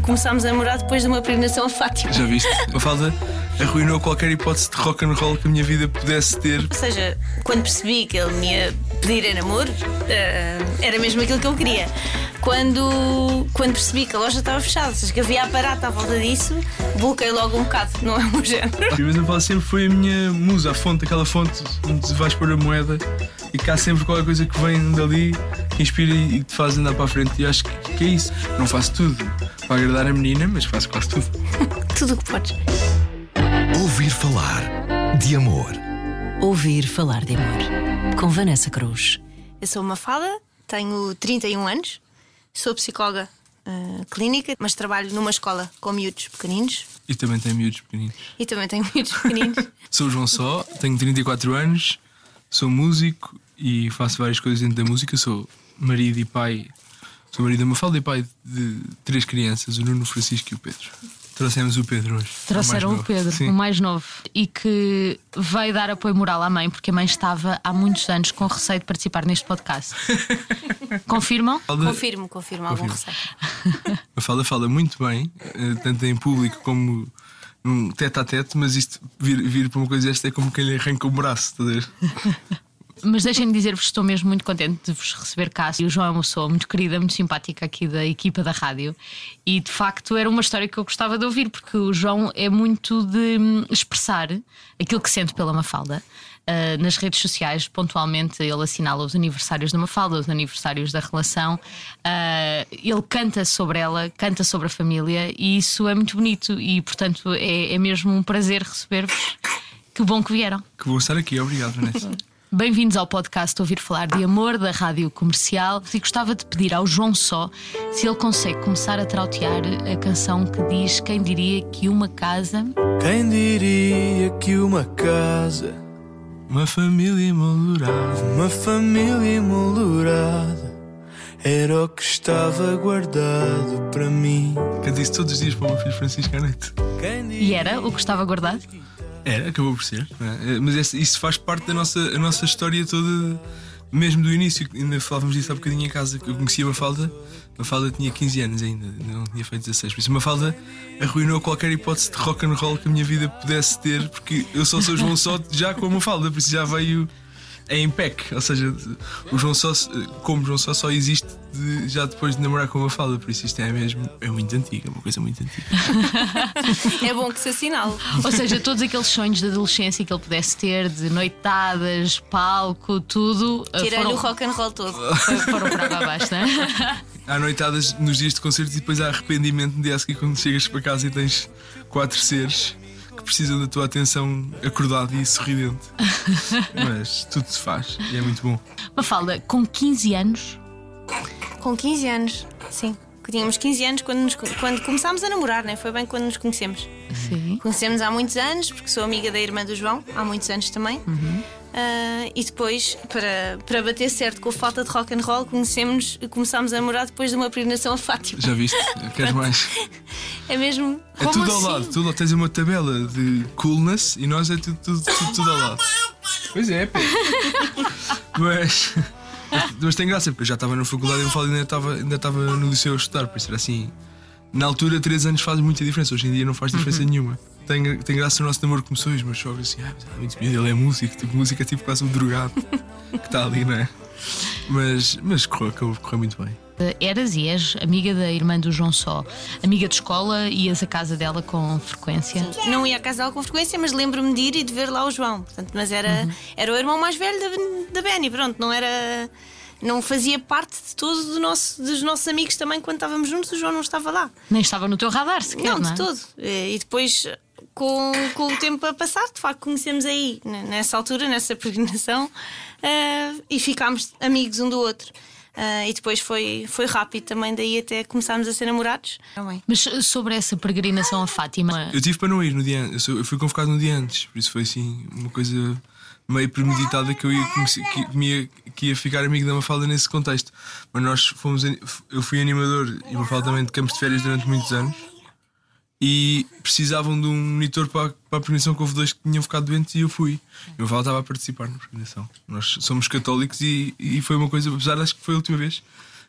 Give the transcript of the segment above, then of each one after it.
começámos a namorar depois de uma peregrinação a Fátima. Já viste? A falda arruinou qualquer hipótese de rock and roll que a minha vida pudesse ter. Ou seja, quando percebi que ele me ia pedir em namoro, eh, era mesmo aquilo que eu queria. Quando, quando percebi que a loja estava fechada, ou seja, que havia aparato à volta disso, bloqueei logo um bocado, não é o meu género. Mas a falda sempre foi a minha musa, a fonte, aquela fonte onde vais pôr a moeda e cá sempre qualquer coisa que vem dali que inspira e te faz andar para a frente. E acho que, que é isso. Não faço tudo para agradar a menina, mas faço quase tudo. Tudo o que podes. Ouvir falar de amor. Ouvir falar de amor. Com Vanessa Cruz. Eu sou uma fada, tenho 31 anos, sou psicóloga eh, clínica, mas trabalho numa escola com miúdos pequeninos E também tem miúdos pequeninos. e também tenho miúdos pequeninos. Sou o João Só, tenho 34 anos, sou músico e faço várias coisas dentro da música. Sou marido e pai, sou marido de uma falda e pai de três crianças, o Nuno, o Francisco e o Pedro. Trouxemos o Pedro hoje. Trouxeram o o. Pedro, Sim. o mais novo, e que veio dar apoio moral à mãe, porque a mãe estava há muitos anos com receio de participar neste podcast. Confirmam? Falda- confirmo, confirmo algum receio. A falda fala muito bem, eh, tanto em público como num tete a tete, mas isto vir, vir para uma coisa desta é como quem lhe arranca o braço, estás a ver? Mas deixem-me dizer-vos que estou mesmo muito contente de vos receber cá. E o João é uma pessoa muito querida, muito simpática aqui da equipa da rádio. E de facto era uma história que eu gostava de ouvir, porque o João é muito de hum, expressar aquilo que sente pela Mafalda. Ah, nas redes sociais, pontualmente, ele assinala os aniversários da Mafalda, os aniversários da relação. Ah, ele canta sobre ela, canta sobre a família, e isso é muito bonito. E portanto é, é mesmo um prazer receber-vos. Que bom que vieram. Que vou estar aqui, obrigado, Vanessa. Bem-vindos ao podcast Ouvir Falar de Amor da Rádio Comercial. E gostava de pedir ao João Só se ele consegue começar a trautear a canção que diz Quem diria que uma casa. Quem diria que uma casa, Uma família emoldurada. uma família emoldurada, era o que estava guardado para mim? Canto isso todos os dias para o meu filho Francisco à noite. E era o que estava guardado? Era, acabou por ser. não é? Mas isso faz parte da nossa, a nossa história toda, mesmo do início. Ainda falávamos disso há bocadinho em casa. Eu conhecia uma falda. Uma falda tinha 15 anos ainda, não tinha feito 16. Por isso, uma falda arruinou qualquer hipótese de rock and roll que a minha vida pudesse ter, porque eu só sou João Só já com uma falda, por isso já veio em pack. Ou seja, o João Só, como João Só, só existe de- já depois de namorar com uma falda, por isso isto é mesmo, é muito antigo, é uma coisa muito antiga. É bom que se assinale. Ou seja, todos aqueles sonhos de adolescência que ele pudesse ter, de noitadas, palco, tudo. eh, Tirei-lhe foram, o rock and roll todo. foram por água abaixo, não é? Há noitadas nos dias de concertos e depois há arrependimento no dia a seguir quando chegas para casa e tens quatro seres que precisam da tua atenção acordada e sorridente. Mas tudo se faz e é muito bom. Mafalda, com 15 anos, Com 15 anos, sim. Tínhamos 15 anos quando, nos- quando começámos a namorar, né? foi bem quando nos conhecemos. sim. Conhecemos há muitos anos, porque sou amiga da irmã do João, há muitos anos também. Ah, e depois, para, para bater certo com a falta de rock and roll, conhecemos, começámos a namorar depois de uma peregrinação a Fátima. Já viste? Queres mais? É mesmo. É como tudo ao assim? lado. Tudo, tens uma tabela de coolness e nós é tudo, tudo, tudo, tudo ao lado. Pois é, pá. Mas. Mas tem graça, porque eu já estava na faculdade e ainda estava, ainda estava no liceu a estudar, por isso era assim. Na altura, 3 anos faz muita diferença, hoje em dia não faz diferença nenhuma. Tem, tem graça o nosso namoro começou e os meus sogros assim, ah, mas é muito miúdo, ele é músico, tipo, música é tipo quase um drogado que está ali, não é? Mas, mas correu, correu, correu muito bem. Eh, Eras e és amiga da irmã do João Só, amiga de escola, ias à casa dela com frequência. Não ia à casa dela com frequência, mas lembro-me de ir e de ver lá o João. Portanto, mas era, era o irmão mais velho da, da Benny, pronto, não era. Não fazia parte de todos do nosso, dos nossos amigos também quando estávamos juntos, o João não estava lá. Nem estava no teu radar sequer, Não, não, de é? todo. Eh, E depois, com, com o tempo a passar, de facto, conhecemos aí, nessa altura, nessa peregrinação, eh, e ficámos amigos um do outro. Eh, e depois foi, foi rápido também, daí até começámos a ser namorados. Mas eh, sobre essa peregrinação a Fátima, Eu tive para não ir no dia antes, eu, fui convocado no dia antes, por isso foi assim uma coisa meio premeditada que eu ia, que, ia, que ia ficar amigo da Mafalda nesse contexto. Mas nós fomos, eu fui animador e Mafalda também de campos de férias durante muitos anos e precisavam de um monitor para, para a prevenção que houve dois que tinham ficado doentes e eu fui. E o Val estava a participar na prevenção. Nós somos católicos e, e foi uma coisa, apesar de acho que foi a última vez,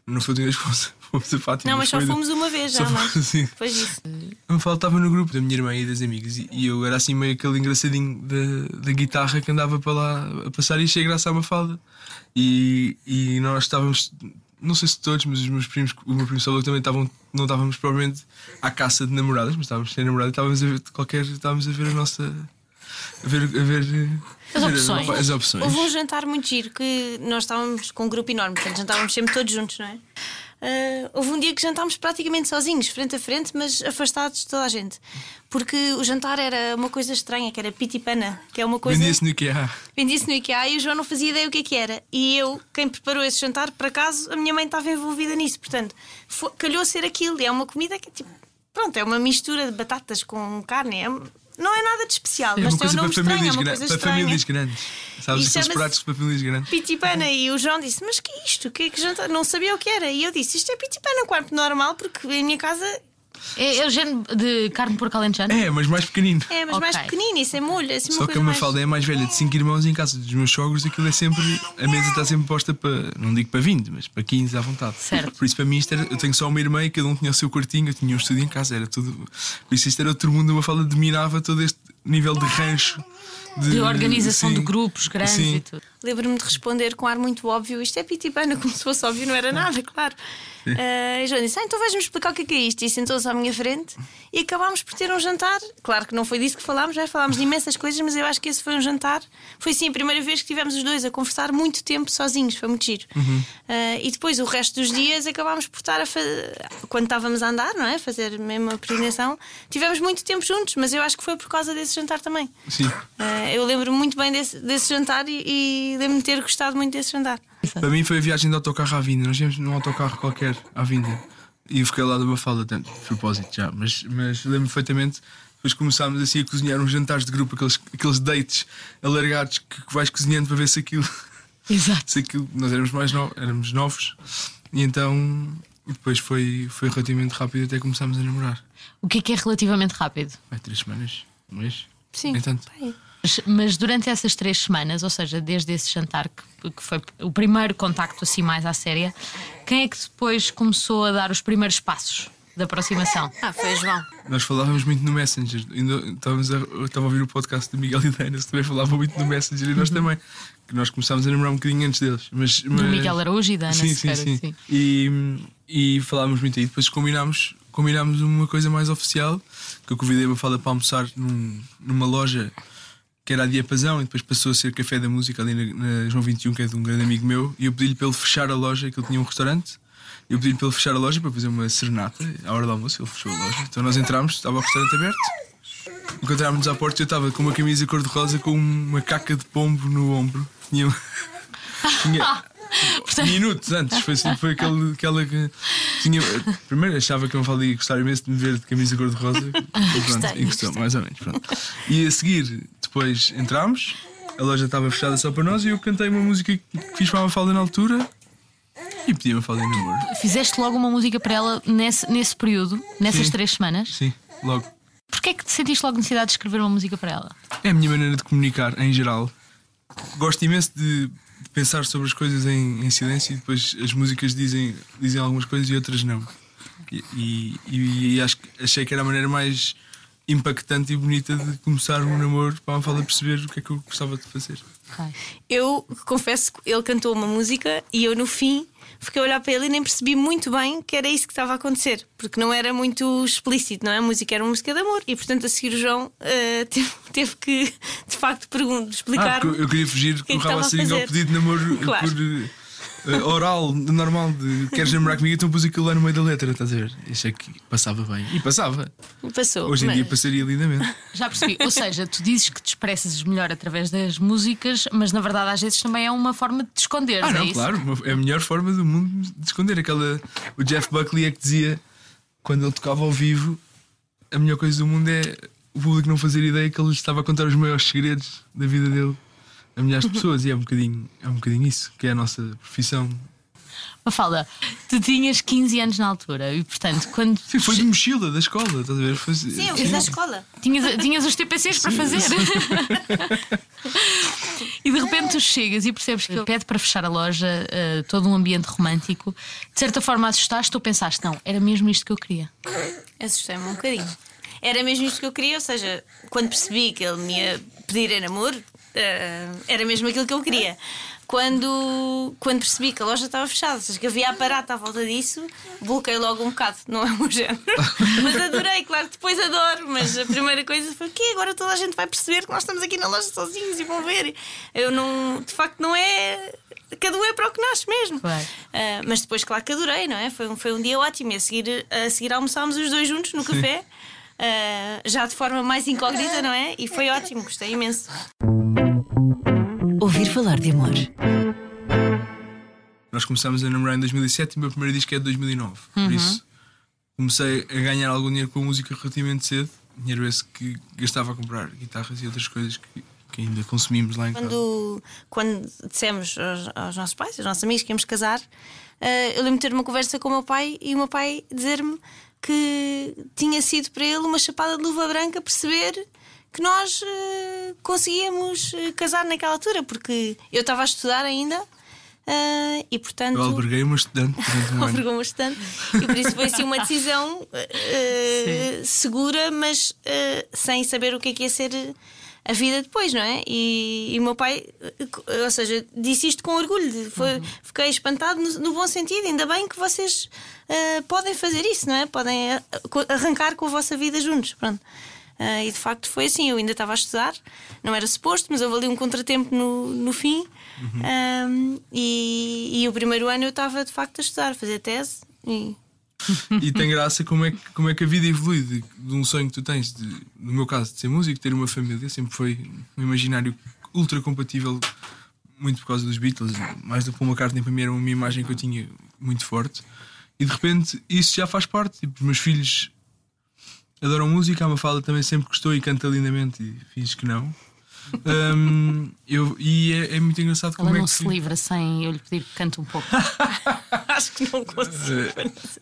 não foi a última vez que fomos, fomos a Fátima. Não, mas só fomos uma vez já, é? fomos, sim. Depois disso. A Mafalda estava no grupo da minha irmã e das amigas e, e eu era assim meio aquele engraçadinho da, da guitarra que andava para lá a passar e achei graça à Mafalda. E, e nós estávamos, não sei se todos, mas os meus primos, o meu primo Salvador também estavam, não estávamos provavelmente à caça de namoradas, mas estávamos sem namorada e estávamos a ver qualquer, estávamos a ver a nossa. a ver, a ver As a ver opções. as opções. Houve um jantar muito giro que nós estávamos com um grupo enorme, portanto jantávamos sempre todos juntos, não é? Ah, houve um dia que jantámos praticamente sozinhos, frente a frente, mas afastados de toda a gente. Porque o jantar era uma coisa estranha, que era pitipana, que é uma coisa. Vendia-se no IKEA. Vendia-se no IKEA e o João não fazia ideia o que é que era. E eu, quem preparou esse jantar, por acaso, a minha mãe estava envolvida nisso. Portanto, fo- calhou ser aquilo. E é uma comida que, tipo, pronto, é uma mistura de batatas com carne. É- não é nada de especial, É mas tem um nome para estranho, é uma coisa para estranha. famílias grandes. Sabes aqueles chama-se- pratos para famílias grandes? Pitipana e o João disse: Mas que é isto? Que é que jantar? Não sabia o que era. E eu disse: Isto é pitipana, quarto normal, porque em minha casa É, é o género de carne de porco alentejano? É, mas mais pequenino. é, mas mais Ok. pequenino, isso é molho, assim uma Só que coisa a mais. Mafalda é a mais velha de 5 irmãos e em casa dos meus sogros aquilo é sempre. A mesa está sempre posta para. Não digo para 20, mas para 15 à vontade. Certo. Por isso para mim isto era. Eu tenho só uma irmã e cada um tinha o seu quartinho, eu tinha um estúdio em casa, era tudo. Por isso isto era outro mundo, a Mafalda dominava todo este nível de rancho. De organização sim. de grupos grandes Sim. e tudo. Lembro-me de responder com ar muito óbvio: Isto é pitipana, como se fosse óbvio, não era nada, claro. Ah, e João disse: ah, Então vais-me explicar o que é, que é isto. E sentou-se à minha frente e acabámos por ter um jantar. Claro que não foi disso que falámos, já falámos de imensas coisas, mas eu acho que esse foi um jantar. Foi sim a primeira vez que tivemos os dois a conversar muito tempo sozinhos, foi muito giro. Ah, e depois o resto dos dias acabámos por estar a fazer. Quando estávamos a andar, não é? Fazer mesmo a peregrinação, tivemos muito tempo juntos, mas eu acho que foi por causa desse jantar também. Sim. Ah, eu lembro-me muito bem desse, desse jantar e, e lembro-me de ter gostado muito desse jantar. Para mim foi a viagem de autocarro à vinda. Nós íamos num autocarro qualquer à vinda. E eu fiquei lá de uma falda, tanto, de propósito já. Mas, mas lembro perfeitamente. Depois começámos assim a cozinhar uns jantares de grupo, aqueles, aqueles dates alargados que, que vais cozinhando para ver se aquilo. Exato. se aquilo nós éramos mais novos, éramos novos. E então depois foi, foi relativamente rápido até começámos a namorar. O que é que é relativamente rápido? Vai três semanas, um mês. Sim. Nem tanto. Bem, Mas, mas durante essas três semanas, ou seja, desde esse jantar que, que foi o primeiro contacto assim mais à séria, quem é que depois começou a dar os primeiros passos da aproximação? Ah, foi o João. Nós falávamos muito no Messenger. Estávamos a, eu estava a ouvir o podcast do Miguel e da Ana, que também falavam muito no Messenger e nós também. Que nós começámos a namorar um bocadinho antes deles. Mas, Do mas- Miguel Araújo e da Ana sim, sim, sim, sim. E, e falámos muito aí. Depois combinámos, combinámos uma coisa mais oficial. Que eu convidei a Mafalda para almoçar num- numa loja que era a Diapasão e depois passou a ser Café da Música ali na, na João 21, que é de um grande amigo meu. E eu pedi-lhe para ele fechar a loja, que ele tinha um restaurante. Eu pedi-lhe para ele fechar a loja para fazer uma serenata à hora do almoço. Ele fechou a loja. Então nós entramos, estava o restaurante aberto. Encontrámos-nos à porta e eu estava com uma camisa cor-de-rosa com uma caca de pombo no ombro. Tinha, tinha minutos antes. Foi, assim, foi aquele, aquela que tinha. Primeiro achava que eu me falei gostar imenso de me ver de camisa cor-de-rosa. Pronto, e gostou, mais ou menos. Pronto. E a seguir, depois entramos, a loja estava fechada só para nós e eu cantei uma música que fiz para a Mafalda na altura e pedi a Mafalda em namoro. Fizeste logo uma música para ela nesse, nesse período, nessas Sim. três semanas. Sim, logo. Porquê é que te sentiste logo necessidade de escrever uma música para ela? É a minha maneira de comunicar em geral. Gosto imenso de pensar sobre as coisas em, em silêncio e depois as músicas dizem, dizem algumas coisas e outras não. E, e- e acho achei que era a maneira mais impactante e bonita de começar um namoro para a Mafalda perceber o que é que eu gostava de fazer. Eu confesso que ele cantou uma música e eu no fim fiquei a olhar para ele e nem percebi muito bem que era isso que estava a acontecer, porque não era muito explícito, não é? A música era uma música de amor e portanto a seguir o João eh, teve, teve que de facto Ah, explicar. porque eu, queria fugir que com o seringa ao pedido de namoro Claro. por eh, oral, normal, de queres namorar comigo, então pus aquilo lá no meio da letra, estás a ver? Achei que passava bem. E passava. Passou. Hoje em mas- dia passaria lindamente. Já percebi. Ou seja, tu dizes que te expressas melhor através das músicas, mas na verdade às vezes também é uma forma de te esconder. Ah, é não, isso? claro, é a melhor forma do mundo de esconder. Aquela, o Jeff Buckley é que dizia, quando ele tocava ao vivo, a melhor coisa do mundo é o público não fazer ideia que ele estava a contar os maiores segredos da vida dele a milhares de pessoas. E é um bocadinho, é um bocadinho isso, que é a nossa profissão. Mafalda, tu tinhas 15 anos na altura e portanto, quando Sim, foi de mochila da escola, estás a ver? Foi, Sim, eu fiz na escola. tinhas, tinhas os TPCs para fazer. E de repente tu chegas e percebes que ele pede para fechar a loja, eh, todo um ambiente romântico. De certa forma assustaste ou pensaste, não, era mesmo isto que eu queria. Assustei-me um bocadinho. Era mesmo isto que eu queria, ou seja, quando percebi que ele me ia pedir em namoro, eh, era mesmo aquilo que eu queria. Quando, quando percebi que a loja estava fechada, ou seja, que havia aparato à volta disso, bloqueei logo um bocado, não é o meu género. Mas adorei, claro, depois adoro. Mas a primeira coisa foi que agora toda a gente vai perceber que nós estamos aqui na loja sozinhos e vão ver. Eu não, de facto, não é. Cada um é para o que nasce mesmo. Claro. Uh, mas depois, claro que adorei, não é? Foi um, foi um dia ótimo. E a seguir, a seguir almoçámos os dois juntos no café, uh, já de forma mais incógnita, não é? E foi ótimo, gostei imenso. Ouvir falar de amor. Nós começámos a namorar em 2007 e o meu primeiro disco é de 2009. Por isso comecei a ganhar algum dinheiro com a música relativamente cedo. Dinheiro esse que gastava a comprar guitarras e outras coisas que, que ainda consumimos lá em casa. Quando, quando dissemos aos, aos nossos pais, aos nossos amigos que íamos casar, eh, eu lembro de ter uma conversa com o meu pai e o meu pai dizer-me que tinha sido para ele uma chapada de luva branca perceber que nós eh, conseguíamos eh, casar naquela altura, porque eu estava a estudar ainda. eh, e portanto Eu alberguei uma estudante durante um obrigou bastante e por isso foi assim uma decisão eh, segura, mas sem saber o que é que ia ser a vida depois, não é? E, e o meu pai, ou seja, disse isto com orgulho, de- foi, fiquei espantado no, no bom sentido. Ainda bem que vocês eh, podem fazer isso, não é? Podem arrancar com a vossa vida juntos. Pronto. Ah, e de facto foi assim, eu ainda estava a estudar, não era suposto, mas houve ali um contratempo no, no fim. Ahm, e, e o primeiro ano eu estava de facto a estudar, a fazer tese. E E tem graça como é, que, como é que a vida evolui de, de um sonho que tu tens, de, no meu caso, de ser músico, ter uma família, sempre foi um imaginário ultra compatível, muito por causa dos Beatles, mais do que Paul McCartney, para mim era uma imagem que eu tinha muito forte. E de repente isso já faz parte. Tipo, os meus filhos adoram música, a Mafalda também sempre gostou e canta lindamente e fiz que não. Hum, eu, e é, é muito engraçado como Ela é não que se livra sem eu lhe pedir que cante um pouco. acho que não consigo.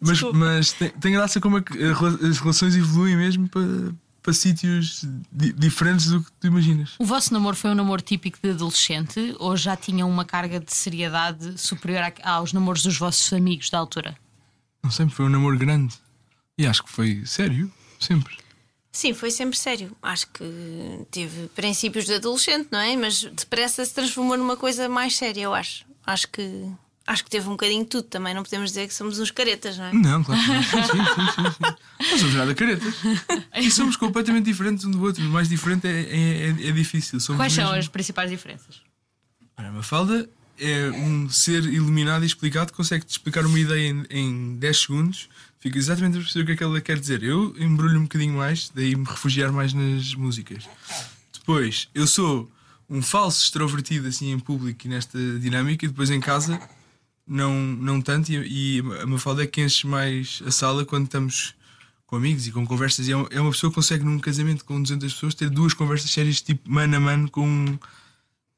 Mas, Desculpa. mas tem, tem graça como é que as relações evoluem mesmo para, para sítios di- diferentes do que tu imaginas. O vosso namoro foi um namoro típico de adolescente ou já tinha uma carga de seriedade superior a- aos namoros dos vossos amigos da altura? Não sempre foi um namoro grande. E acho que foi sério, sempre. Sim, foi sempre sério. Acho que teve princípios de adolescente, não é? Mas depressa se transformou numa coisa mais séria, eu acho. Acho que. Acho que teve um bocadinho de tudo também. Não podemos dizer que somos uns caretas, não é? Não, claro que não. Sim, sim, sim, sim. Não somos nada caretas. E somos completamente diferentes um do outro. O mais diferente é, é, é- é difícil. Somos Quais são mesmo- as principais diferenças? Ora, a Mafalda é um ser iluminado e explicado, consegue-te explicar uma ideia em, em 10 segundos, fica exatamente a perceber o que é que ela quer dizer. Eu embrulho um bocadinho mais, daí me refugiar mais nas músicas. Depois, eu sou um falso extrovertido assim em público e nesta dinâmica, e depois em casa não, não tanto, e, e a Mafalda é que enche mais a sala quando estamos com amigos e com conversas. E é uma, é uma pessoa que consegue num casamento com 200 pessoas ter duas conversas sérias, tipo mano a mano, com.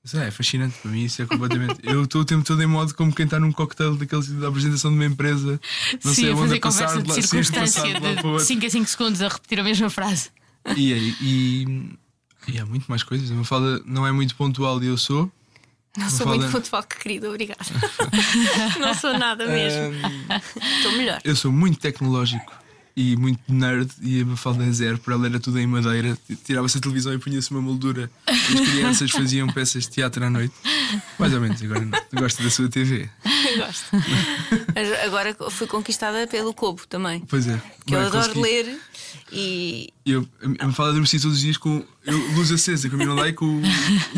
Sei é fascinante para mim, isso é completamente. Eu estou o tempo todo em modo como quem está num cocktail daqueles da apresentação de uma empresa. Não Sim, sei a aonde fazer conversa de de lá, sim, circunstância de de outro. 5 a 5 segundos a repetir a mesma frase. E, e, e há muito mais coisas. A Mafalda não é muito pontual e eu sou. Não sou Mafalda- muito pontual, que querido, obrigada. não sou nada mesmo. Estou melhor. Eu sou muito tecnológico e muito nerd e a Mafalda é zero. Para ela era tudo em madeira. Tirava-se a televisão e punha-se uma moldura. E as crianças faziam peças de teatro à noite. Mais ou menos, agora não. gosta da sua TV. Gosto. Mas agora fui conquistada pelo Cobo também. Pois é. Que eu adoro consegui. ler e Eu, a Mafalda adormecia todos os dias com luz acesa, caminho lá e com o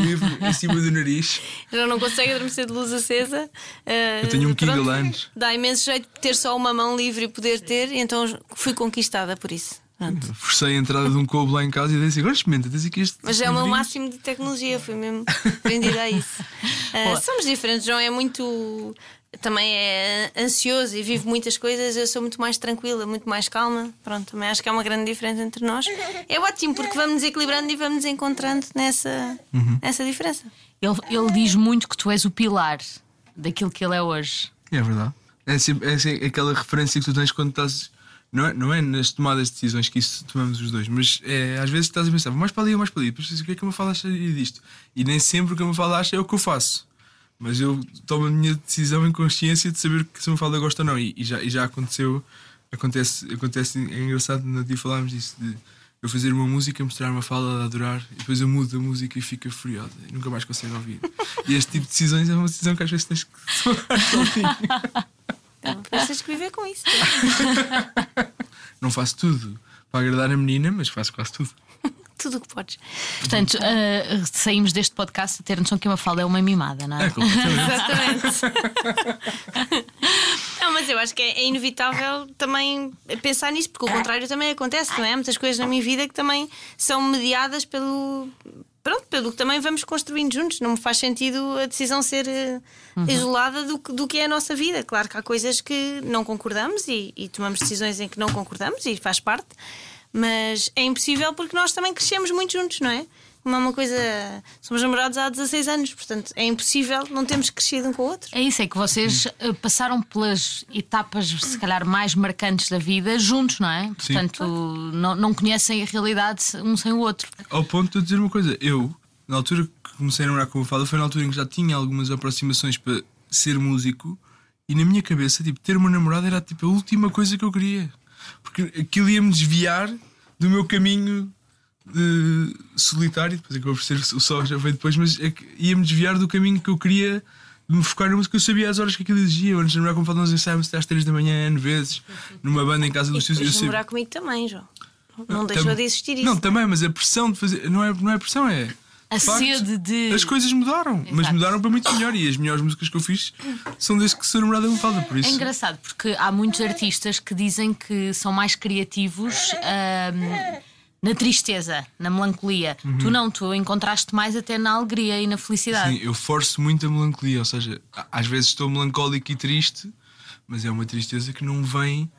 livro em cima do nariz. já não consegue adormecer de luz acesa. Eh, Eu tenho um Kindle pronto, anos. Dá imenso jeito de ter só uma mão livre e poder ter, e então fui conquistada por isso. Pronto. Forcei a entrada de um cobo lá em casa e disse: agora experimenta, tens aqui este. Mas é o meu livrinho." máximo de tecnologia, fui mesmo prendida a isso. Ah, somos diferentes, João é muito. Também é ansioso e vive muitas coisas, eu sou muito mais tranquila, muito mais calma. Pronto, também acho que há uma grande diferença entre nós. É ótimo porque vamos nos equilibrando e vamos nos encontrando nessa, nessa diferença. Ele, ele diz muito que tu és o pilar daquilo que ele é hoje. É verdade. É, sempre, é sempre aquela referência que tu tens quando estás Não é, não é nas tomadas de decisões que isso tomamos os dois, mas é, às vezes estás a pensar, mais para ali ou mais para ali, depois pensas, o que é que eu me falo acha disto? E nem sempre o que eu me falo acha é o que eu faço. Mas eu tomo a minha decisão em consciência de saber que se me fala gosta ou não. E, e já, e já aconteceu, acontece, acontece, é engraçado, no dia falámos disso, de eu fazer uma música, mostrar uma fala, adorar, e depois eu mudo a música e fica furiosa e nunca mais consigo ouvir. e este tipo de decisões é uma decisão que às vezes tens que tomar sozinho. Então, tens que viver com isso. Não faço tudo para agradar a menina, mas faço quase tudo. Tudo o que podes. Portanto, uh, saímos deste podcast a ter noção que uma falda é uma mimada, não é? É. Exatamente. Não, mas eu acho que é, é inevitável também pensar nisso, porque o contrário também acontece, não é? Há muitas coisas na minha vida que também são mediadas pelo. Pronto, pelo que também vamos construindo juntos. Não me faz sentido a decisão ser eh, isolada do, que- do que é a nossa vida. Claro que há coisas que não concordamos e, e tomamos decisões em que não concordamos e faz parte, mas é impossível porque nós também crescemos muito juntos, não é? Não é uma coisa. Somos namorados há 16 anos, portanto é impossível não termos crescido um com o outro. É isso, é que vocês uh, passaram pelas etapas, se calhar, mais marcantes da vida juntos, não é? Portanto, não, não conhecem a realidade um sem o outro. Ao ponto de eu dizer uma coisa, eu, na altura que comecei a namorar com a Fala, foi na altura em que já tinha algumas aproximações para ser músico e na minha cabeça, tipo, ter uma namorada era tipo a última coisa que eu queria. Porque aquilo ia-me desviar do meu caminho de solitário, depois acabou por ser o sol já veio depois, mas é ia-me desviar do caminho que eu queria de me focar na música. Eu sabia as horas que aquilo exigia. Eu, antes de namorar com a Fala, nós ensaiávamos até às 3 da manhã, N vezes, numa banda em casa dos tios. Eu namorar comigo também, João. Não deixou Tam- de existir isso. Não, também, mas a pressão de fazer. Não é, não é pressão, é. A facto, sede de- As coisas mudaram, mas Exato. mudaram para muito melhor. E as melhores músicas que eu fiz são desde que sou namorada me falta. Por É isso. engraçado porque há muitos artistas que dizem que são mais criativos na tristeza, na melancolia. Tu não, tu encontraste mais até na alegria e na felicidade. Sim, eu forço muito a melancolia. Ou seja, às vezes estou melancólico e triste, mas é uma tristeza que não vem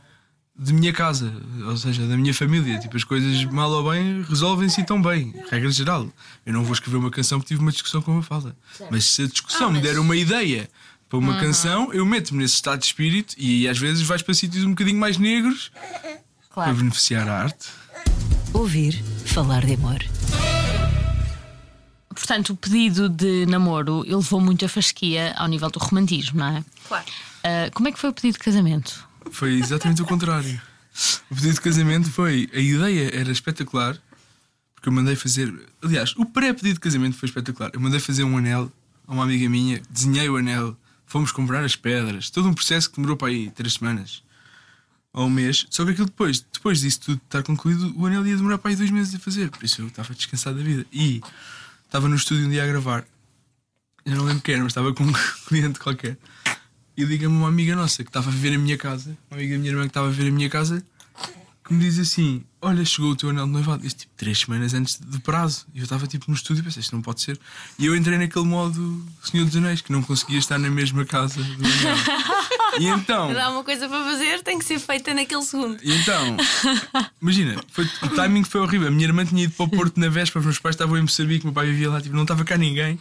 de minha casa, ou seja, da minha família. Tipo, as coisas mal ou bem resolvem-se e tão bem, regra geral. Eu não vou escrever uma canção porque tive uma discussão com uma fala. Mas se a discussão me der uma ideia para uma canção, eu meto-me nesse estado de espírito e às vezes vais para sítios um bocadinho mais negros para Claro. beneficiar a arte. Ouvir falar de amor. Portanto, o pedido de namoro ele levou muito a fasquia ao nível do romantismo, não é? Claro. Ah, como é que foi o pedido de casamento? Foi exatamente o contrário. O pedido de casamento foi. A ideia era espetacular, porque eu mandei fazer. Aliás, o pré-pedido de casamento foi espetacular. Eu mandei fazer um anel a uma amiga minha, desenhei o anel, fomos comprar as pedras, todo um processo que demorou para aí três semanas ou um mês. Só que aquilo depois, depois disso tudo estar concluído, o anel ia demorar para aí dois meses a fazer. Por isso eu estava descansado da vida. E estava no estúdio um dia a gravar. Eu não lembro quem era, mas estava com um cliente qualquer. E liga-me uma amiga nossa que estava a viver na minha casa, uma amiga da minha irmã que estava a viver na minha casa, que me diz assim: Olha, chegou o teu anel de noivado. Isto tipo três semanas antes do prazo. E eu estava tipo no estúdio e pensei: Isto não pode ser. E eu entrei naquele modo Senhor dos Anéis, que não conseguia estar na mesma casa do anel. E então. Há uma coisa para fazer, tem que ser feita naquele segundo. E então, imagina, foi, o timing foi horrível. A minha irmã tinha ido para o Porto na véspera, os meus pais estavam em Moçambique, meu pai vivia lá, tipo, não estava cá ninguém.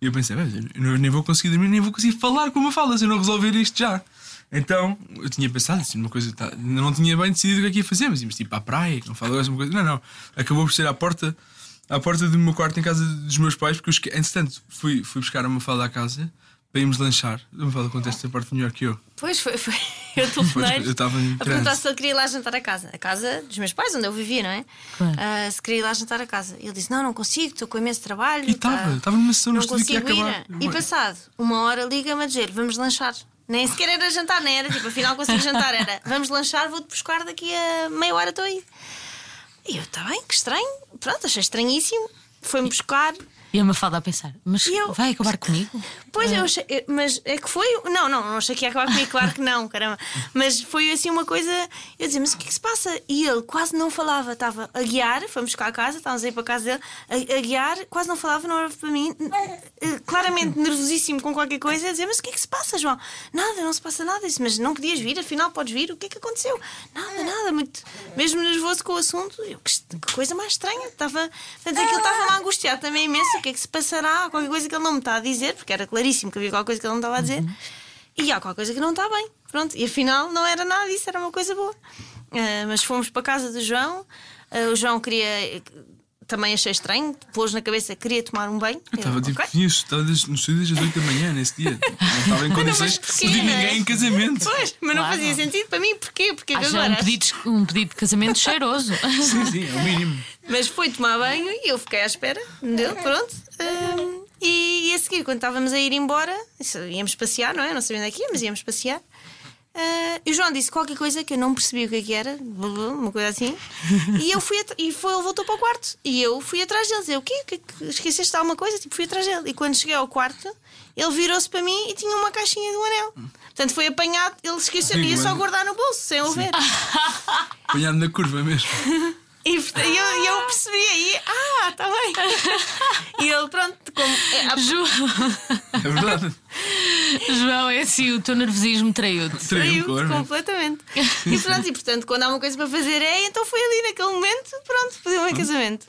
E eu pensei, "Mas eu nem vou conseguir dormir, nem vou conseguir falar com uma fala se eu não resolver isto já. Então, eu tinha pensado assim, numa coisa, tá, não tinha bem decidido o que é que ia fazer, mas íamos tipo à praia, não falo uma coisa. Não, não. Acabou por ser à porta, à porta do meu quarto em casa dos meus pais, porque eu, entretanto fui, fui buscar uma fala à casa para irmos lanchar. Uma fala acontece da parte melhor que eu. Pois foi, foi. Eu telefonei eu estava a perguntar se ele queria ir lá jantar a casa. A casa dos meus pais, onde eu vivia, não é? Claro. Ah, se queria ir lá jantar a casa. Ele disse: Não, não consigo, estou com imenso trabalho. E estava, tá- estava numa sessão no Não consigo acabar. ir. E passado uma hora, liga-me a dizer: Vamos lanchar. Nem sequer era jantar, nem era tipo, afinal consigo jantar. Era: Vamos lanchar, vou-te buscar daqui a meia hora, estou aí. E eu: Está bem, que estranho. Pronto, achei estranhíssimo. Foi-me buscar. E a Mafalda a pensar, mas eu- vai acabar comigo? Pois eu achei, eu- mas é que foi. Não, não, não achei que ia acabar comigo, claro que não, caramba. Mas foi assim uma coisa. Eu dizia, mas o que é que se passa? E ele quase não falava, estava a guiar, fomos cá a casa, estávamos aí para a casa dele, a, a guiar, quase não falava, não olhava para mim, eh, claramente nervosíssimo com qualquer coisa, a dizer, mas o que é que se passa, João? Nada, não se passa nada. Eu disse, mas não podias vir, afinal podes vir, o que é que aconteceu? Nada, nada, muito. Mesmo nervoso com o assunto, eu, que, que coisa mais estranha. Estava. Portanto, aquilo estava-me a angustiar também imenso, o que é que se passará? Qualquer coisa que ele não me está a dizer, porque era claríssimo que havia qualquer coisa que ele não estava a dizer. E há qualquer coisa que não está bem. Pronto, e afinal não era nada disso, era uma coisa boa. Ah, mas fomos para a casa do João. Ah, o João queria. Também achei estranho, pôs na cabeça que queria tomar um banho. Eu estava Eu, tipo, "Ok." tinha estado no estúdio às 8 da manhã nesse dia. Não estava em condições de é? ninguém em casamento. Pois, mas não Claro. fazia sentido para mim, porquê? Porque Acho agora. um pedido, um pedido de casamento cheiroso. Sim, sim, é o mínimo. Mas foi tomar banho e eu fiquei à espera dele, pronto. Hum, e, e a seguir, quando estávamos a ir embora, isso, íamos passear, não é? Não sabia onde é que íamos, íamos passear. Ah, e o João disse qualquer coisa que eu não percebi o que é que era, uma coisa assim. E eu fui e foi, ele voltou para o quarto. E eu fui atrás dele, dizer o quê? Que, que, esqueceste de alguma coisa? Tipo, fui atrás dele. E quando cheguei ao quarto, ele virou-se para mim e tinha uma caixinha do anel. Portanto, foi apanhado, ele esqueceu, Sim, ia só guardar no bolso, sem eu ver. Apanhado na curva mesmo. E eu, eu percebi aí, ah, está bem. E ele, pronto, como. é, João, É verdade. João, é assim, o teu nervosismo traiu-te. Traiu, Saiu claro. completamente. E pronto, e portanto, quando há uma coisa para fazer é, então foi ali naquele momento, pronto, pediu-me em casamento.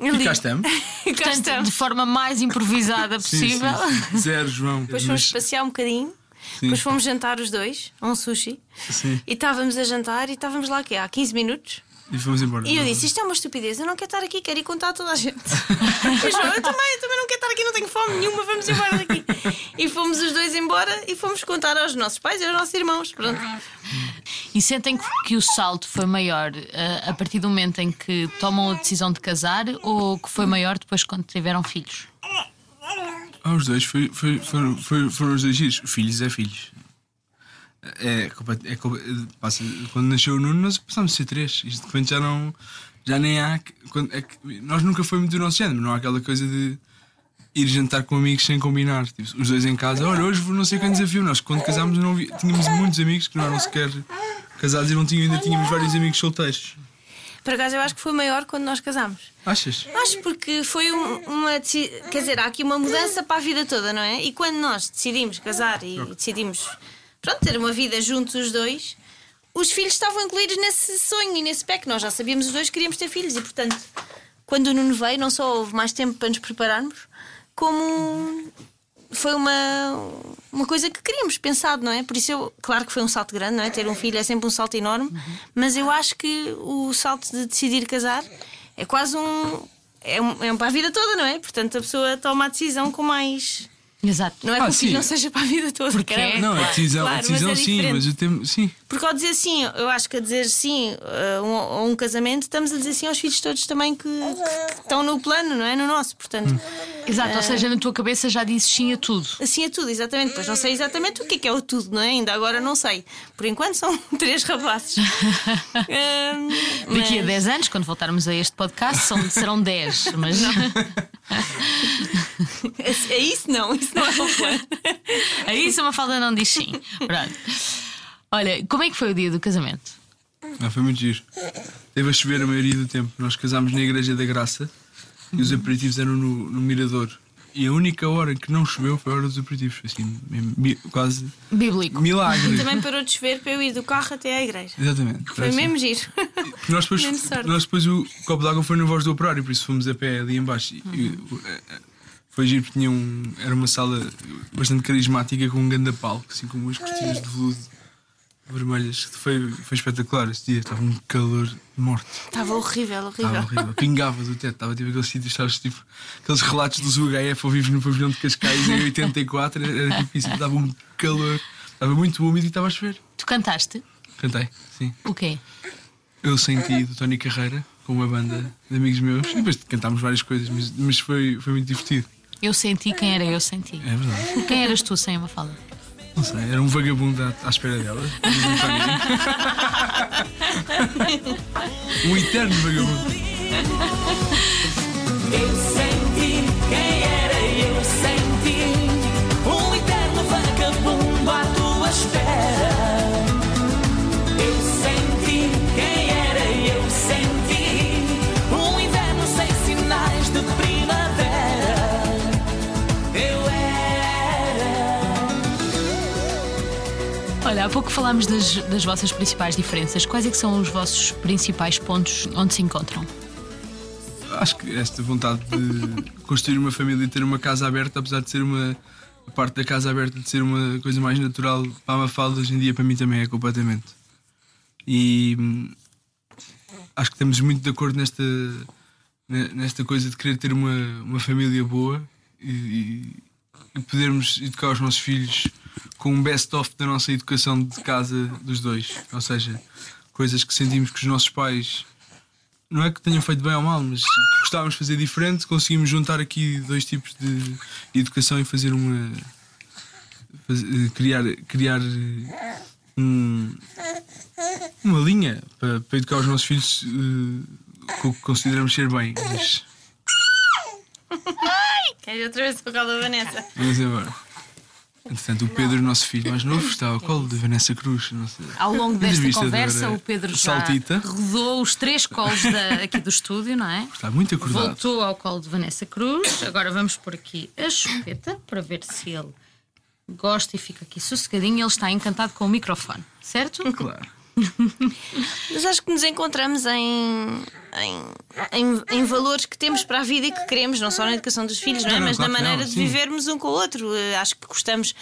E cá estamos. E cá Portanto, estamos. de forma mais improvisada Sim, possível. sim, sim. Zero, João. Depois fomos Mas- passear um bocadinho, depois fomos jantar os dois, a um sushi, Sim. e estávamos a jantar e estávamos lá que há 15 minutos. E fomos embora. E eu disse: Isto é uma estupidez, eu não quero estar aqui, quero ir contar a toda a gente. E o João, eu também, eu também não quero estar aqui, não tenho fome nenhuma, vamos embora daqui. E fomos os dois embora e fomos contar aos nossos pais e aos nossos irmãos. Pronto. E sentem que- o salto foi maior eh, a partir do momento em que tomam a decisão de casar ou que foi maior depois quando tiveram filhos? Ah, os dois foi, foi, foram, foi- foram os dois giros. Filhos é filhos. É, é, compa- passa, quando nasceu o Nuno, nós passámos a ser três. Isto de repente já não. Já nem há. Quando, é que, nós nunca foi muito do nosso género, não há aquela coisa de ir jantar com amigos sem combinar. Tipo, os dois em casa, olha, hoje não sei quem desafio. Nós, quando casámos, não vi- tínhamos muitos amigos que não eram sequer casados e não tinham, ainda tínhamos vários amigos solteiros. Por acaso, eu acho que foi maior quando nós casámos. Achas? Acho porque foi um- uma. Quer dizer, há aqui uma mudança para a vida toda, não é? E quando nós decidimos casar e decidimos pronto, ter uma vida juntos os dois, os filhos estavam incluídos nesse sonho e nesse pack. Nós já sabíamos os dois que queríamos ter filhos e, portanto, quando o Nuno veio, não só houve mais tempo para nos prepararmos, como foi uma, uma coisa que queríamos pensado, não é? Por isso, eu, claro que foi um salto grande, não é? Ter um filho é sempre um salto enorme, mas eu acho que o salto de decidir casar é quase um. É, um, é um para a vida toda, não é? Portanto, a pessoa toma a decisão com mais. Exato. Não é Ah, que o filho sim. não seja para a vida toda, Porque é. Não, a decisão, Claro, a mas decisão é sim, diferente. mas o tempo. Sim. Porque ao dizer sim, eu acho que a dizer sim a um, a um casamento, estamos a dizer sim aos filhos todos também que, que- que estão no plano, não é? No nosso. Portanto, Exato, ou seja, na tua cabeça já dizes sim a tudo. assim é tudo, exatamente. Pois não sei exatamente o que é que é o tudo, não é? Ainda agora não sei. Por enquanto são três rapazes. Hum, Daqui a mas- 10 anos, quando voltarmos a este podcast, são- serão 10. Mas É, é isso não, isso não é o plano. a isso uma falda não diz sim. Pronto. Olha, como é que foi o dia do casamento? Ah, foi muito giro. Teve a chover a maioria do tempo. Nós casámos na Igreja da Graça e os aperitivos eram no, no Mirador. E a única hora que não choveu foi a hora dos aperitivos. Assim, quase Bíblico. milagre. Também parou de chover para eu ir do carro até à igreja. Exatamente. Foi Assim. mesmo giro. Porque Nós depois, nós depois o copo d'água foi na voz do operário, por isso fomos a pé ali embaixo. E, e, eh, foi giro porque tinha um, era uma sala bastante carismática com um grande palco, assim como as cortinas de veludo vermelhas. Foi, foi espetacular esse dia, estava um calor de morte. Estava horrível, horrível. Estava horrível. Pingava do teto. Estava tipo aqueles sítios, sabes, tipo aqueles relatos dos UHF ao vivo no pavilhão de Cascais em 84. Era, era isso. Estava um calor. Estava muito úmido e estava a chover. Tu cantaste? Cantei, sim. O quê? Eu senti do Tony Carreira com uma banda de amigos meus. E depois cantámos várias coisas, mas, mas foi, foi muito divertido. Eu senti quem era eu senti. É verdade. Quem eras tu sem uma fala? Não sei, era um vagabundo à, à espera dela. um eterno vagabundo. Eu senti quem era eu senti há pouco falámos das, das vossas principais diferenças. Quais é que são os vossos principais pontos onde se encontram? Acho que esta vontade de construir uma família e ter uma casa aberta, apesar de ser uma a parte da casa aberta de ser uma coisa mais natural para a Mafalda, hoje em dia para mim também é completamente. E hum, acho que estamos muito de acordo nesta, ne- nesta coisa de querer ter uma, uma família boa e, e- e podermos educar os nossos filhos com um best-of da nossa educação de casa dos dois. Ou seja, coisas que sentimos que os nossos pais não é que tenham feito bem ou mal, mas gostávamos de fazer diferente, conseguimos juntar aqui dois tipos de educação e fazer uma. eh, criar, criar eh, um- uma linha para, para educar os nossos filhos eh, com o que consideramos ser bem. Mas Queres outra vez colo da Vanessa? vamos embora. Entretanto, o Pedro, nosso filho mais novo, está ao colo de Vanessa Cruz. Ao longo desta conversa, o Pedro já Saltita. rodou os três colos da- aqui do estúdio, não é? Está muito acordado. Voltou ao colo de Vanessa Cruz. Agora vamos pôr aqui a chupeta para ver se ele gosta e fica aqui sossegadinho. Ele está encantado com o microfone, certo? Claro. Mas acho que nos encontramos em, em, em, em valores que temos para a vida e que queremos, não só na educação dos filhos, não é? Não, mas claro na maneira não, de vivermos um com o outro. Eh, Acho que gostamos.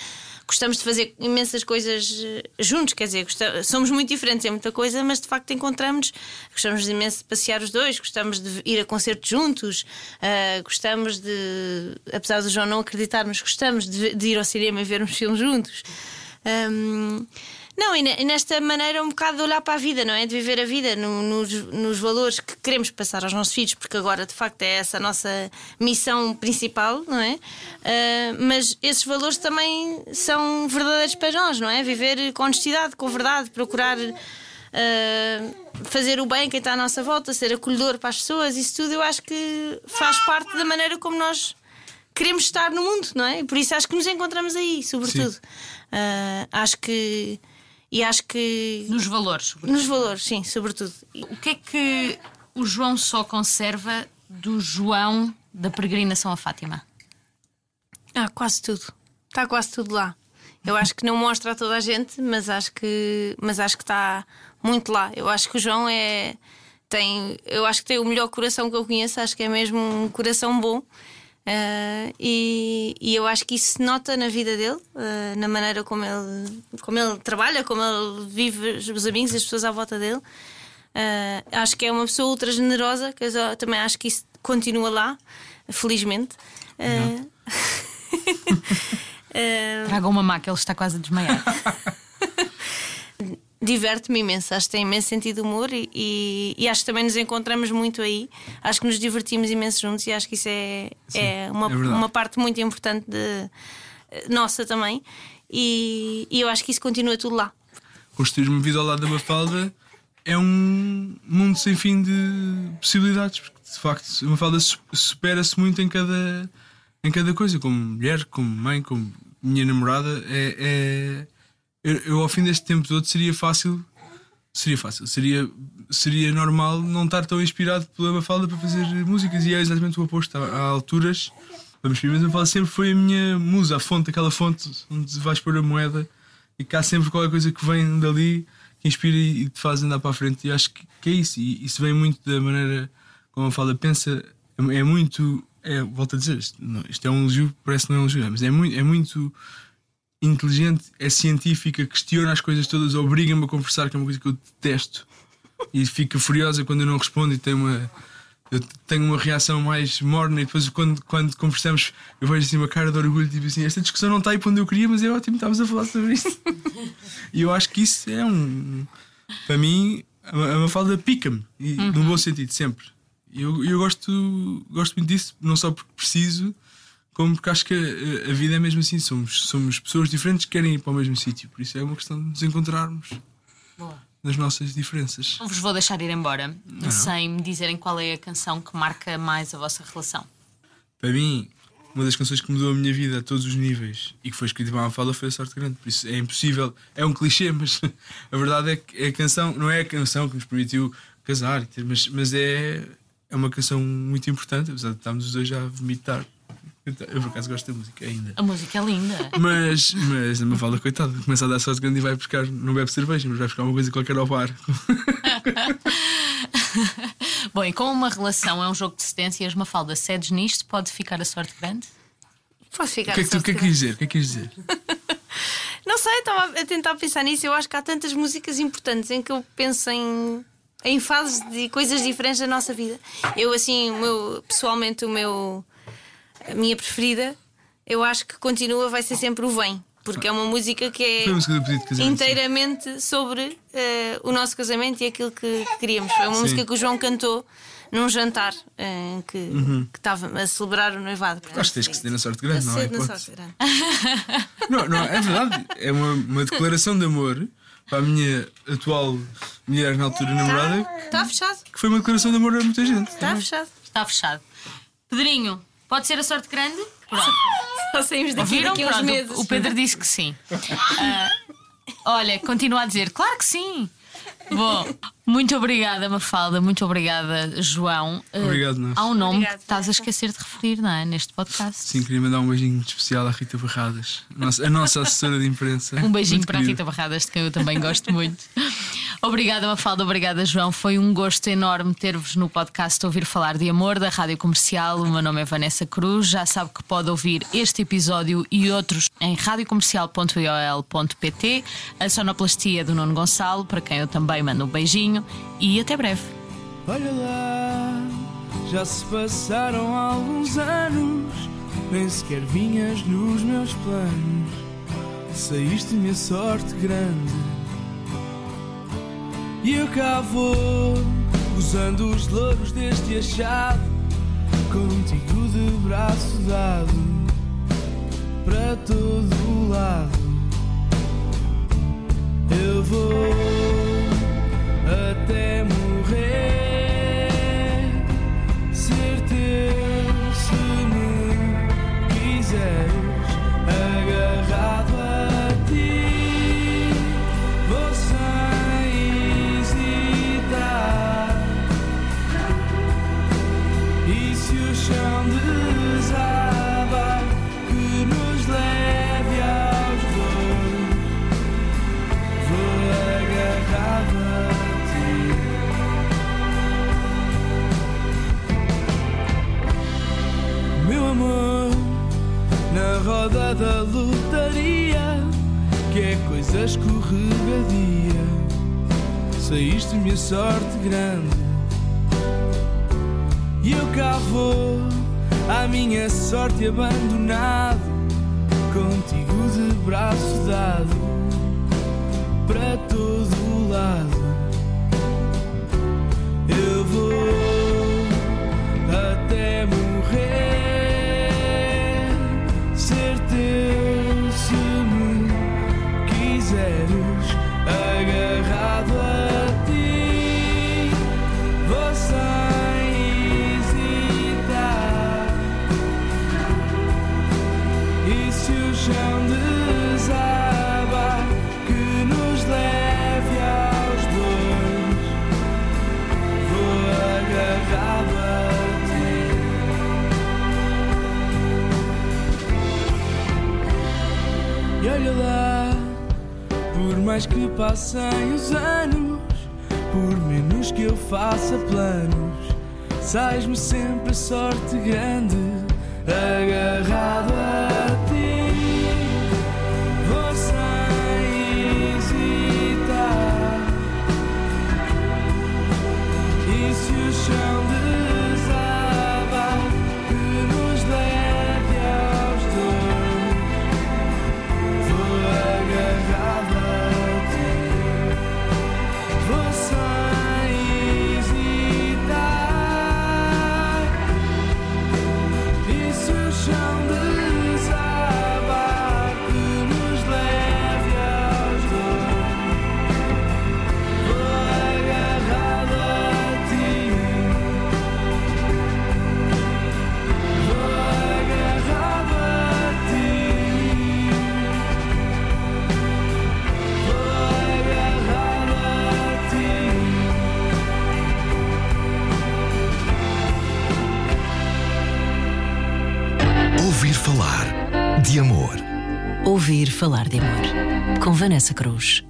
Gostamos de fazer imensas coisas eh, juntos, quer dizer, gosta- somos muito diferentes em muita coisa, mas de facto encontramos. Gostamos de imenso de passear os dois, gostamos de ir a concertos juntos, ah, gostamos de, apesar do João não acreditar, mas gostamos de, de ir ao cinema e ver uns filmes juntos. Ahm, não, e ne- nesta maneira um bocado de olhar para a vida, não é? De viver a vida no- nos, nos valores que queremos passar aos nossos filhos, porque agora de facto é essa a nossa missão principal, não é? Ah, mas esses valores também são verdadeiros para nós, não é? Viver com honestidade, com verdade, procurar. ah, fazer o bem quem está à nossa volta, ser acolhedor para as pessoas, isso tudo eu acho que faz parte da maneira como nós queremos estar no mundo, não é? Por isso acho que nos encontramos aí, sobretudo. Ah, acho que. E acho que. Nos valores. sobretudo. Nos valores, sim, sobretudo. O que é que o João só conserva do João da peregrinação a Fátima? Ah, quase tudo. Está quase tudo lá. Eu acho que não mostra a toda a gente, mas acho que, mas acho que está muito lá. Eu acho que o João é tem, eu acho que tem o melhor coração que eu conheço. Acho que é mesmo um coração bom. Ah, e, e eu acho que isso se nota na vida dele, ah, na maneira como ele, como ele trabalha, como ele vive os amigos e as pessoas à volta dele. Ah, acho que é uma pessoa ultra generosa, que eu também acho que isso continua lá, felizmente. Traga uma má que ele está quase a desmaiar. diverte-me imenso, acho que tem imenso sentido de humor e, e- e acho que também nos encontramos muito aí. Acho que nos divertimos imenso juntos e acho que isso é, é, uma, é uma parte muito importante de, nossa também. E, e eu acho que isso continua tudo lá. construir uma vida ao lado da Mafalda é um mundo sem fim de possibilidades, porque de facto a Mafalda su- supera-se muito em cada, em cada coisa, como mulher, como mãe, como minha namorada. É, é- eu, ao fim deste tempo todo seria fácil. Seria fácil, seria, seria normal não estar tão inspirado pela Mafalda para fazer músicas e é exatamente o oposto. Há, alturas, vamos ver, mas Mafalda sempre foi a minha musa, a fonte, aquela fonte onde vais pôr a moeda e há sempre qualquer coisa que vem dali que inspira e te faz andar para a frente. E acho que, que é isso. E isso vem muito da maneira como a fala pensa. É, é muito. É, volto a dizer, isto, não, isto é um elogio, parece que não é um elogio, mas é muito, é muito inteligente, é científica, questiona as coisas todas, obriga-me a conversar, que é uma coisa que eu detesto. E fica furiosa quando eu não respondo e tem uma. Eu tenho uma reação mais morna e depois quando, quando conversamos eu vejo assim uma cara de orgulho, tipo assim, esta discussão não está aí para onde eu queria, mas é ótimo, estávamos a falar sobre isso. e eu acho que isso é um. Para mim, a a Mafalda pica-me, e no bom sentido, sempre. E eu, eu gosto, gosto muito disso, não só porque preciso, como porque acho que a, a vida é mesmo assim. Somos, somos pessoas diferentes que querem ir para o mesmo sítio, por isso é uma questão de nos encontrarmos nas nossas diferenças. Não vos vou deixar ir embora sem me dizerem qual é a canção que marca mais a vossa relação. Para mim, uma das canções que mudou a minha vida a todos os níveis e que foi escrita para a Mafalda foi a Sorte Grande. Por isso é impossível, é um clichê, mas a verdade é que a canção não é a canção que nos permitiu casar, mas, mas é, é uma canção muito importante, apesar de estarmos os dois já a vomitar. Eu, eu, por acaso gosto da música ainda. A música é linda. Mas, mas a Mafalda, coitada, começa a dar sorte grande e vai buscar, não bebe cerveja, mas vai buscar uma coisa qualquer ao bar. Bom, e como uma relação é um jogo de cedências, uma falda cedes nisto, pode ficar a sorte grande? Posso O ficar que é que tu o que é que quis dizer? O que é que quis dizer? Não sei, estava a tentar pensar nisso. Eu acho que há tantas músicas importantes em que eu penso em, em fases de coisas diferentes da nossa vida. Eu, assim, o meu, pessoalmente, o meu, a minha preferida, eu acho que continua, vai ser sempre o Vem. Porque é uma música que é música pedido sim. inteiramente sobre eh, o nosso casamento e aquilo que, que queríamos. Foi uma música que o João cantou num jantar eh, em que, que estava a celebrar o noivado. Portanto, Uhum. Acho que tens que ceder na sorte grande, não é? Na sorte grande. Não, não, é verdade. É uma, uma declaração de amor para a minha atual mulher na altura namorada, Está fechado. que foi uma declaração de amor a muita gente. Está fechado. Está fechado. Pedrinho, pode ser a sorte grande? Pronto. Só saímos daqui Ouviram? daqui a uns Pronto, meses. o Pedro disse que sim. Ah, olha, continua a dizer, claro que sim. Bom, muito obrigada, Mafalda, muito obrigada, João. Ah, Obrigado, nós. Há um nome Obrigada, que estás a esquecer de referir, não é? Neste podcast. Sim, queria mandar um beijinho especial à Rita Barradas, a nossa, a nossa assessora de imprensa. Um beijinho Muito para a querida. Rita Barradas, de quem eu também gosto muito. Obrigada, Mafalda, obrigada, João. Foi um gosto enorme ter-vos no podcast Ouvir Falar de Amor da Rádio Comercial. O meu nome é Vanessa Cruz. Já sabe que pode ouvir este episódio e outros em radiocomercial.iol.pt. A sonoplastia do Nuno Gonçalo, para quem eu também mando um beijinho. E até breve. Olha lá, já se passaram alguns anos, nem sequer vinhas nos meus planos. Saíste-me a sorte grande. E eu cá vou, usando os louros deste achado, contigo de braço dado, para todo lado. Eu vou até morrer. Da lotaria, que é coisa escorregadia, saíste-me a sorte grande. E eu cá vou, à minha sorte abandonado, contigo de braço dado para todo lado. Eu vou mais que passem os anos, por menos que eu faça planos, sais-me sempre a sorte grande, agarrado a falar de amor. Com Vanessa Cruz.